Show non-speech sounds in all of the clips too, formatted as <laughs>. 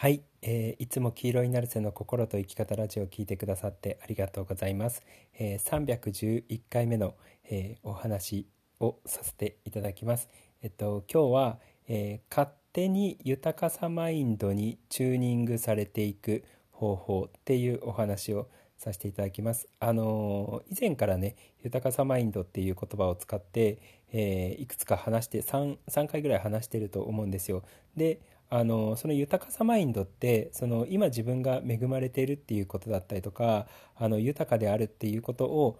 はい、えー、いつも黄色いナルセの心と生き方ラジオを聞いてくださってありがとうございます。えー、311回目の、えー、お話をさせていただきます。えっと今日は、えー、勝手に豊かさマインドにチューニングされていく方法っていうお話をさせていただきます。あの以前からね豊かさマインドっていう言葉を使って、えいくつか話して 3, 3回ぐらい話してると思うんですよ。であのその豊かさマインドってその今自分が恵まれているっていうことだったりとかあの豊かであるっていうことを、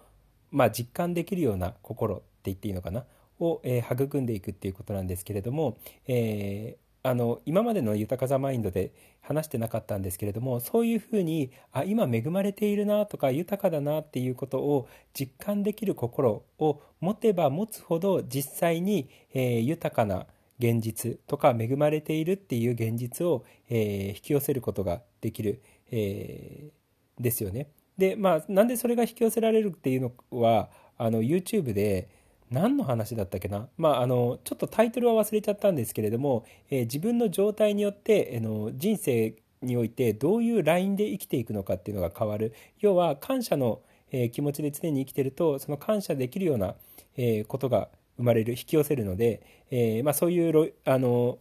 まあ、実感できるような心って言っていいのかな？を、えー、育んでいくっていうことなんですけれども、えー、あの今までの豊かさマインドで話してなかったんですけれどもそういうふうにあ今恵まれているなとか豊かだなっていうことを実感できる心を持てば持つほど実際に、えー、豊かな現実とか恵まれているっていう現実を、えー、引き寄せることができる、えー、ですよね。でまあなんでそれが引き寄せられるっていうのはあの YouTube で何の話だったっけな、まあ、あのちょっとタイトルは忘れちゃったんですけれども、えー、自分の状態によって、えー、の人生においてどういうラインで生きていくのかっていうのが変わる要は感謝の、えー、気持ちで常に生きてるとその感謝できるような、えー、ことが生まれる引き寄せるので、えー、まあ、そういうあの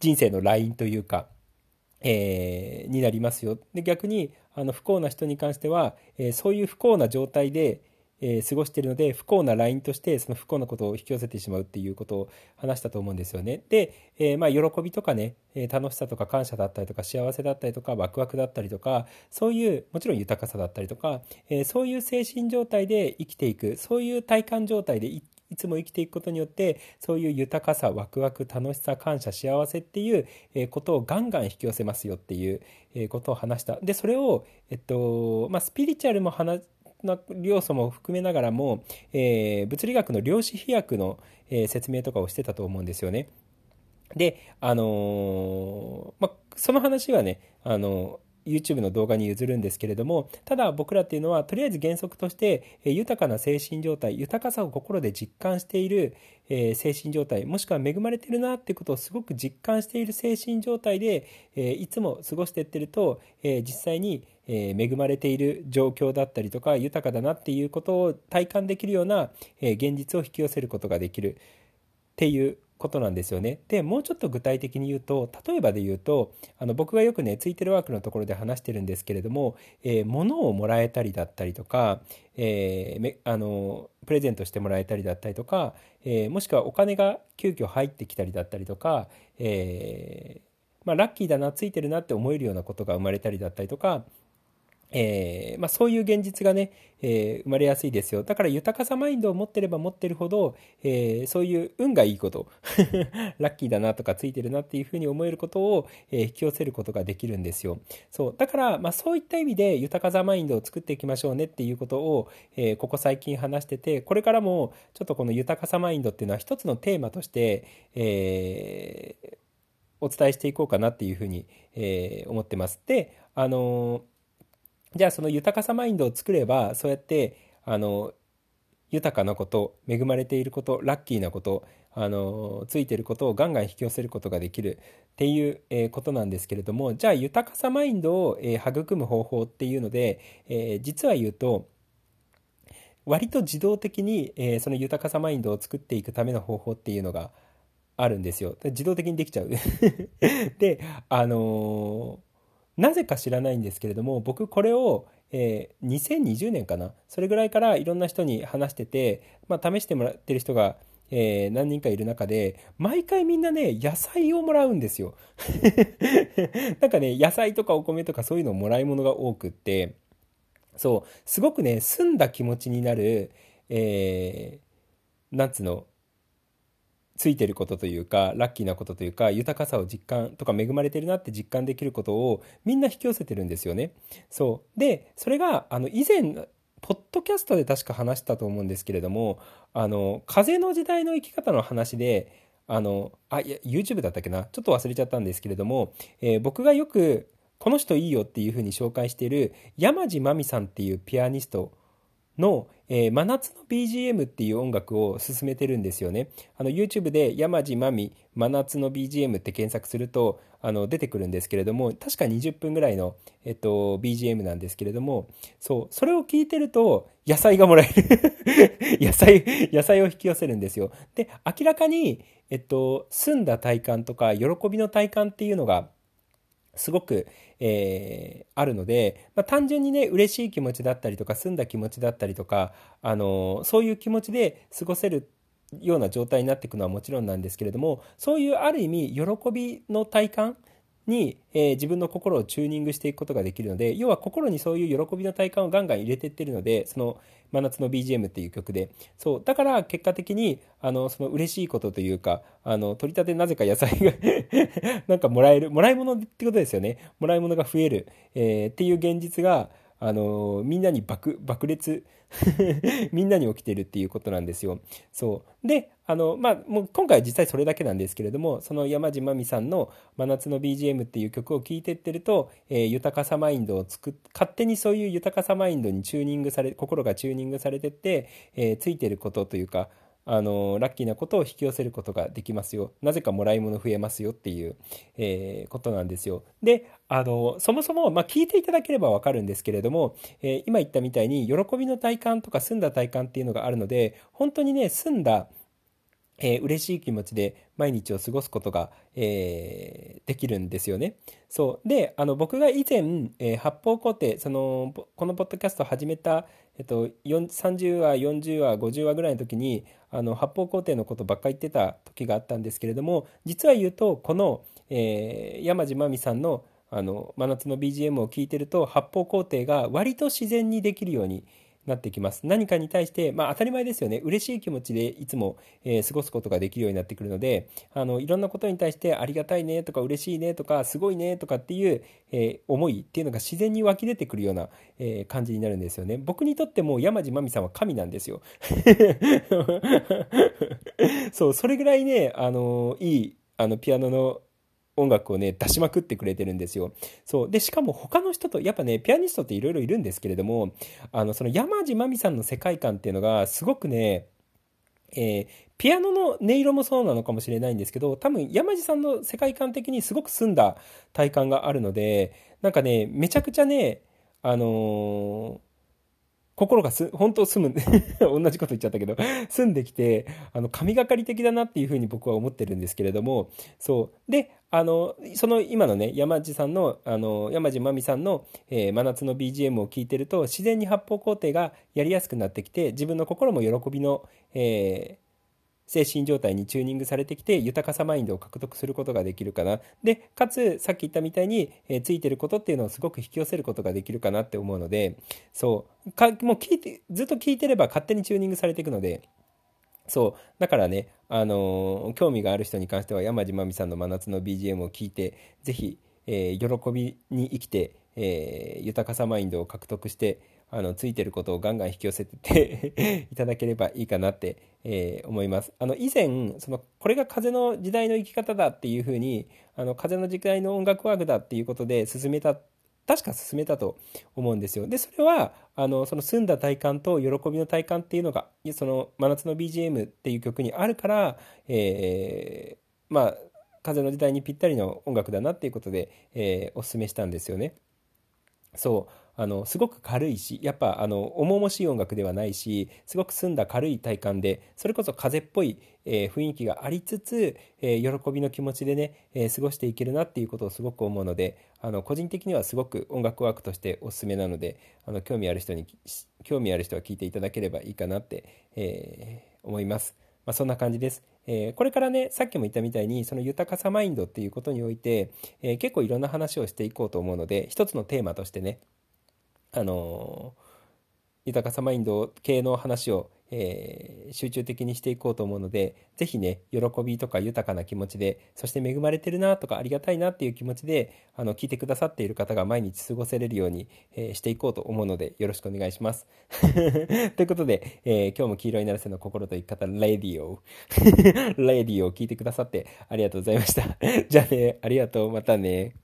人生のラインというか、えー、になりますよで逆にあの不幸な人に関しては、えー、そういう不幸な状態で、え、過ごしているので不幸なラインとしてその不幸なことを引き寄せてしまうっていうことを話したと思うんですよね。で、えー、まあ喜びとかね、楽しさとか感謝だったりとか幸せだったりとかワクワクだったりとかそういうもちろん豊かさだったりとか、えそういう精神状態で生きていくそういう体感状態でいつも生きていくことによってそういう豊かさワクワク楽しさ感謝幸せっていうことをガンガン引き寄せますよっていうことを話したでそれを、えっとまあ、スピリチュアルも話な要素も含めながらも、えー、物理学の量子飛躍の、えー、説明とかをしてたと思うんですよね。で、あのー、まあ、その話はね、あの YouTube の動画に譲るんですけれどもただ僕らっていうのはとりあえず原則として豊かな精神状態豊かさを心で実感している精神状態もしくは恵まれてるなってことをすごく実感している精神状態でいつも過ごしていってると実際に恵まれている状況だったりとか豊かだなっていうことを体感できるような現実を引き寄せることができるっていうことなんですよね。でもうちょっと具体的に言うと例えばで言うとあの僕がよくねついてるワークのところで話してるんですけれども、えー、物をもらえたりだったりとか、えー、あのプレゼントしてもらえたりだったりとか、えー、もしくはお金が急遽入ってきたりだったりとか、えまあ、ラッキーだなついてるなって思えるようなことが生まれたりだったりとかえー、まあ、そういう現実がね、えー、生まれやすいですよ。だから豊かさマインドを持ってれば持ってるほど、えー、そういう運がいいこと <laughs> ラッキーだなとかついてるなっていうふうに思えることを、え引き寄せることができるんですよ。そう。だから、まあ、そういった意味で豊かさマインドを作っていきましょうねっていうことを、えここ最近話しててこれからもちょっとこの豊かさマインドっていうのは一つのテーマとして、えお伝えしていこうかなっていうふうに、え思ってます。であのーじゃあその豊かさマインドを作ればそうやってあの豊かなこと恵まれていることラッキーなことあのついてることをガンガン引き寄せることができるっていう、えことなんですけれどもじゃあ豊かさマインドを、え育む方法っていうので、え実は言うと割と自動的に、えその豊かさマインドを作っていくための方法っていうのがあるんですよ。自動的にできちゃう。<laughs> であのなぜか知らないんですけれども僕これを、えー、2020年かなそれぐらいからいろんな人に話してて、まあ、試してもらってる人が、えー、何人かいる中で毎回みんなね野菜をもらうんですよ。<laughs> なんかね野菜とかお米とかそういうのをもらい物が多くってそうすごくね澄んだ気持ちになるえー、なんつうのついてることというかラッキーなことというか豊かさを実感とか恵まれてるなって実感できることをみんな引き寄せてるんですよね。そうでそれがあの以前ポッドキャストで確か話したと思うんですけれどもあの風の時代の生き方の話であのあいや YouTube だったっけな？ちょっと忘れちゃったんですけれども、えー、僕がよくこの人いいよっていうふうに紹介している山地真美さんっていうピアニストの、えー、真夏の BGM っていう音楽を進めてるんですよね。あの YouTube で山地真美真夏の BGM って検索するとあの出てくるんですけれども確か20分ぐらいの、えっと、BGM なんですけれどもそうそれを聞いてると野菜がもらえる <laughs> 野菜野菜を引き寄せるんですよ。で明らかに、えっと、澄んだ体感とか喜びの体感っていうのがすごく、えー、あるので、まあ、単純にね嬉しい気持ちだったりとか澄んだ気持ちだったりとか、あのそういう気持ちで過ごせるような状態になっていくのはもちろんなんですけれどもそういうある意味喜びの体感に、えー、自分の心をチューニングしていくことができるので要は心にそういう喜びの体感をガンガン入れていってるのでその「真夏の BGM」っていう曲で。そうだから結果的にあのその嬉しいことというかあの取り立てなぜか野菜が <laughs> なんかもらえるもらい物ってことですよね。もらい物が増える、えー、っていう現実があのみんなに爆爆裂 <laughs> みんなに起きてるっていうことなんですよ。そうであの、まあ、もう今回は実際それだけなんですけれどもその山地真美さんの「真夏の BGM」っていう曲を聴いてってると、えー、豊かさマインドを作っ勝手にそういう豊かさマインドにチューニングされ心がチューニングされてって、えー、ついてることというかあのラッキーなことを引き寄せることができますよ。なぜかもらい物増えますよっていう、えー、ことなんですよ。であのそもそも、まあ、聞いていただければ分かるんですけれども、えー、今言ったみたいに喜びの体感とか澄んだ体感っていうのがあるので本当にね澄んだえー、嬉しい気持ちで毎日を過ごすことが、えー、できるんですよね。そうであの僕が以前、えー、発泡工程そのこのポッドキャストを始めた、えっと、30話40話50話ぐらいの時にあの発泡工程のことばっかり言ってた時があったんですけれども実は言うとこの、えー、山地真美さんのあの真夏の BGM を聞いてると発泡工程が割と自然にできるようになってきます。何かに対して、まあ当たり前ですよね。嬉しい気持ちでいつも、えー、過ごすことができるようになってくるので、あの、いろんなことに対してありがたいねとか嬉しいねとかすごいねとかっていう、えー、思いっていうのが自然に湧き出てくるような、えー、感じになるんですよね。僕にとっても山地真美さんは神なんですよ。<laughs> そう、それぐらいね、あのいい、あの、ピアノの音楽をね、出しまくってくれてるんですよ。そう。で、しかも他の人と、やっぱね、ピアニストっていろいろいるんですけれども、あの、その山地真美さんの世界観っていうのが、すごくね、えー、ピアノの音色もそうなのかもしれないんですけど、多分山地さんの世界観的にすごく澄んだ体感があるので、なんかね、めちゃくちゃね、あのー心がす、本当住む、<laughs> 同じこと言っちゃったけど、住んできて、あの、神がかり的だなっていうふうに僕は思ってるんですけれども、そう。で、あの、その今のね、山地さんの、あの、山地真美さんの、えー、真夏の BGM を聞いてると、自然に発泡工程がやりやすくなってきて、自分の心も喜びの、えー精神状態にチューニングされてきて豊かさマインドを獲得することができるかな。でかつさっき言ったみたいに、えー、ついてることっていうのをすごく引き寄せることができるかなって思うのでそうかもう聞いてずっと聞いてれば勝手にチューニングされていくのでそうだからね、あのー、興味がある人に関しては山地真美さんの真夏の BGM を聞いて是非、えー、喜びに生きて、えー、豊かさマインドを獲得してあのついてることをガンガン引き寄せてて <laughs> いただければいいかなって、えー、思います。あの以前そのこれが風の時代の生き方だっていうふうにあの風の時代の音楽ワークだっていうことで進めた確か進めたと思うんですよ。でそれはあのその澄んだ体感と喜びの体感っていうのがその真夏の BGM っていう曲にあるから、えー、まあ風の時代にぴったりの音楽だなっていうことで、えー、おすすめしたんですよね。そうあのすごく軽いしやっぱあの重々しい音楽ではないしすごく澄んだ軽い体感でそれこそ風っぽい、えー、雰囲気がありつつ、えー、喜びの気持ちでね、えー、過ごしていけるなっていうことをすごく思うのであの個人的にはすごく音楽ワークとしておすすめなのであの興味ある人に興味ある人は聞いていただければいいかなって、え思います。まあ、そんな感じです。えー、これからね、さっきも言ったみたいに、その豊かさマインドっていうことにおいて、えー、結構いろんな話をしていこうと思うので、一つのテーマとしてね、あの豊かさマインド系の話を、えー、集中的にしていこうと思うので是非ね喜びとか豊かな気持ちでそして恵まれてるなとかありがたいなっていう気持ちであの聞いてくださっている方が毎日過ごせれるように、えー、していこうと思うのでよろしくお願いします。<laughs> ということで、えー、今日も黄色いならせの心と生き方レディオ <laughs> レディオを聞いてくださってありがとうございました。じゃあねありがとうまたね。